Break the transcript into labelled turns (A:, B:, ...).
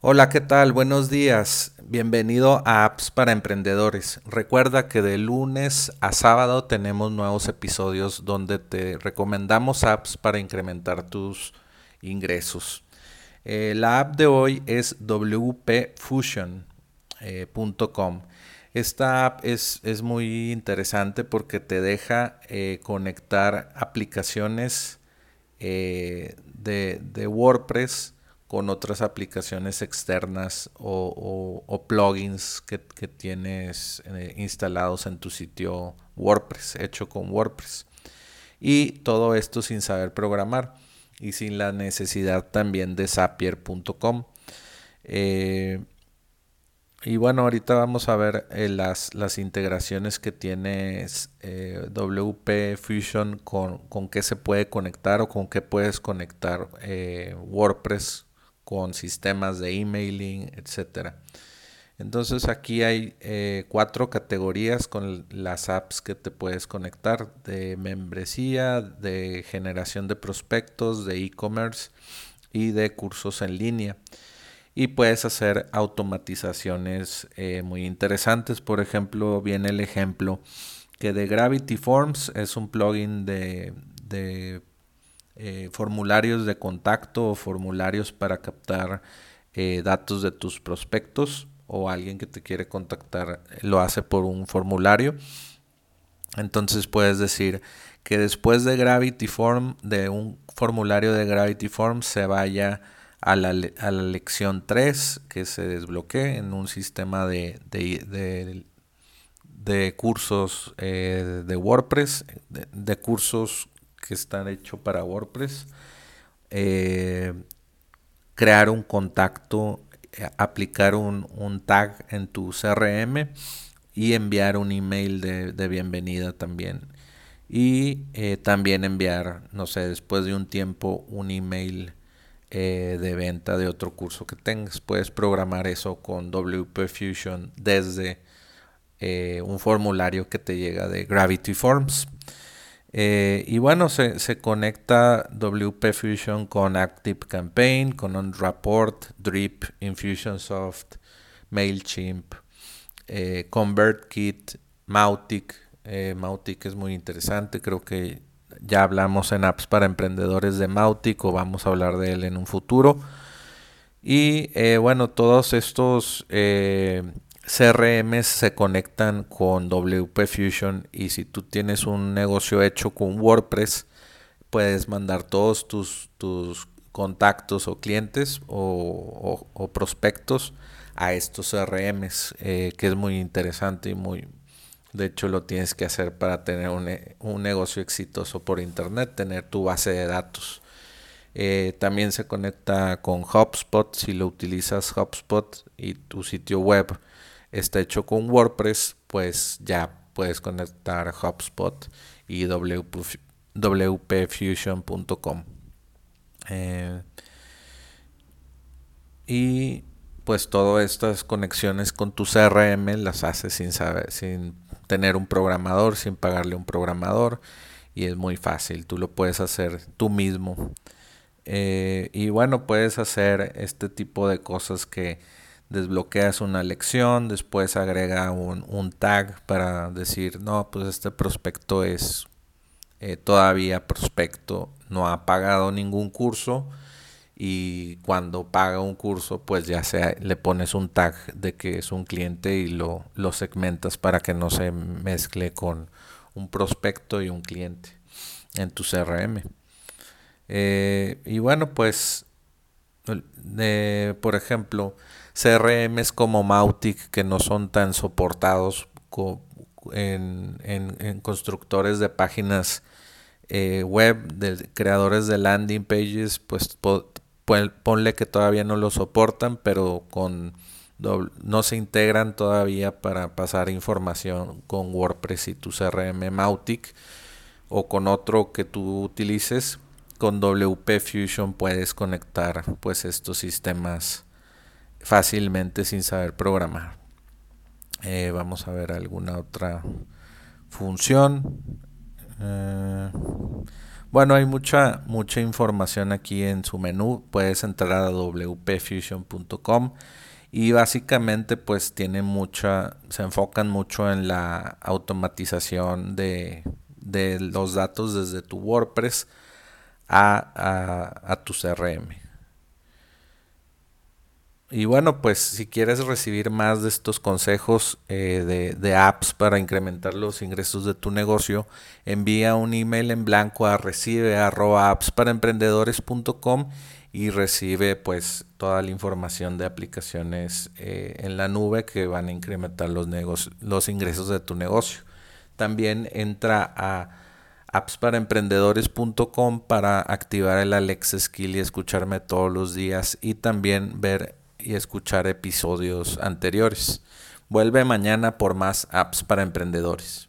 A: Hola, ¿qué tal? Buenos días. Bienvenido a Apps para Emprendedores. Recuerda que de lunes a sábado tenemos nuevos episodios donde te recomendamos apps para incrementar tus ingresos. Eh, la app de hoy es wpfusion.com. Eh, Esta app es, es, muy interesante porque te deja eh, conectar aplicaciones de, de WordPress con otras aplicaciones externas o, plugins que, tienes eh, instalados en tu sitio WordPress, hecho con WordPress. Y todo esto sin saber programar y sin la necesidad también de Zapier.com. Eh, y bueno, ahorita vamos a ver eh, las, las, integraciones que tiene WP Fusion con, con qué se puede conectar o con qué puedes conectar WordPress con sistemas de emailing, etcétera. Entonces aquí hay eh, cuatro categorías con las apps que te puedes conectar de membresía, de generación de prospectos, de e-commerce y de cursos en línea. Y puedes hacer automatizaciones eh, muy interesantes. Por ejemplo, viene el ejemplo que de Gravity Forms es un plugin de, de eh, formularios de contacto o formularios para captar eh, datos de tus prospectos o alguien que te quiere contactar lo hace por un formulario. Entonces puedes decir que después de Gravity Form, de un formulario de Gravity Form, se vaya a la, a la lección 3 que se desbloquee en un sistema de, de, de, cursos eh, de WordPress, de, cursos que están hechos para WordPress. Eh, crear un contacto, eh, aplicar un, tag en tu CRM y enviar un email de, bienvenida también. Y eh, también enviar, no sé, después de un tiempo, un email de venta de otro curso que tengas. Puedes programar eso con WP Fusion desde un formulario que te llega de Gravity Forms. Eh, y bueno, se, se, conecta WP Fusion con Active Campaign, con OnRaport, Drip, Infusionsoft, MailChimp, eh, ConvertKit, Mautic. Eh, Mautic es muy interesante, creo que ya hablamos en apps para emprendedores de Mautic o vamos a hablar de él en un futuro. Y bueno, todos estos CRM se conectan con WP Fusion y si tú tienes un negocio hecho con WordPress, puedes mandar todos tus, tus contactos o clientes o, prospectos a estos CRMs, eh, que es muy interesante y muy, de hecho lo tienes que hacer para tener un, un negocio exitoso por internet, tener tu base de datos. Eh, también se conecta con HubSpot si lo utilizas HubSpot y tu sitio web está hecho con WordPress, pues ya puedes conectar HubSpot y wpfusion.com. Eh, y pues todas estas conexiones con tu CRM las haces sin saber, sin tener un programador, sin pagarle un programador y es muy fácil, tú lo puedes hacer tú mismo. Eh, y bueno, puedes hacer este tipo de cosas que desbloqueas una lección, después agrega un, tag para decir, no, pues este prospecto es eh, todavía prospecto, no ha pagado ningún curso y cuando paga un curso, pues ya sea, le pones un tag de que es un cliente y lo, lo segmentas para que no se mezcle con un prospecto y un cliente en tu CRM. Eh, y bueno, pues, por ejemplo, CRMs como Mautic que no son tan soportados en, constructores de páginas eh, web, de creadores de landing pages, pues ponle que todavía no lo soportan, pero con no se integran todavía para pasar información con WordPress y tu CRM Mautic o con otro que tú utilices. Con WP Fusion puedes conectar pues estos sistemas fácilmente sin saber programar. Eh, vamos a ver alguna otra función. Eh, Bueno, hay mucha, mucha información aquí en su menú. Puedes entrar a wpfusion.com y básicamente pues tiene mucha, se enfocan mucho en la automatización de, de los datos desde tu WordPress a, a, tu CRM. Y bueno, pues si quieres recibir más de estos consejos eh, de, de, apps para incrementar los ingresos de tu negocio, envía un email en blanco a recibe y recibe pues toda la información de aplicaciones eh, en la nube que van a incrementar los, los ingresos de tu negocio. También entra a appsparaemprendedores.com para activar el Alexa Skill y escucharme todos los días y también ver y escuchar episodios anteriores. Vuelve mañana por más apps para emprendedores.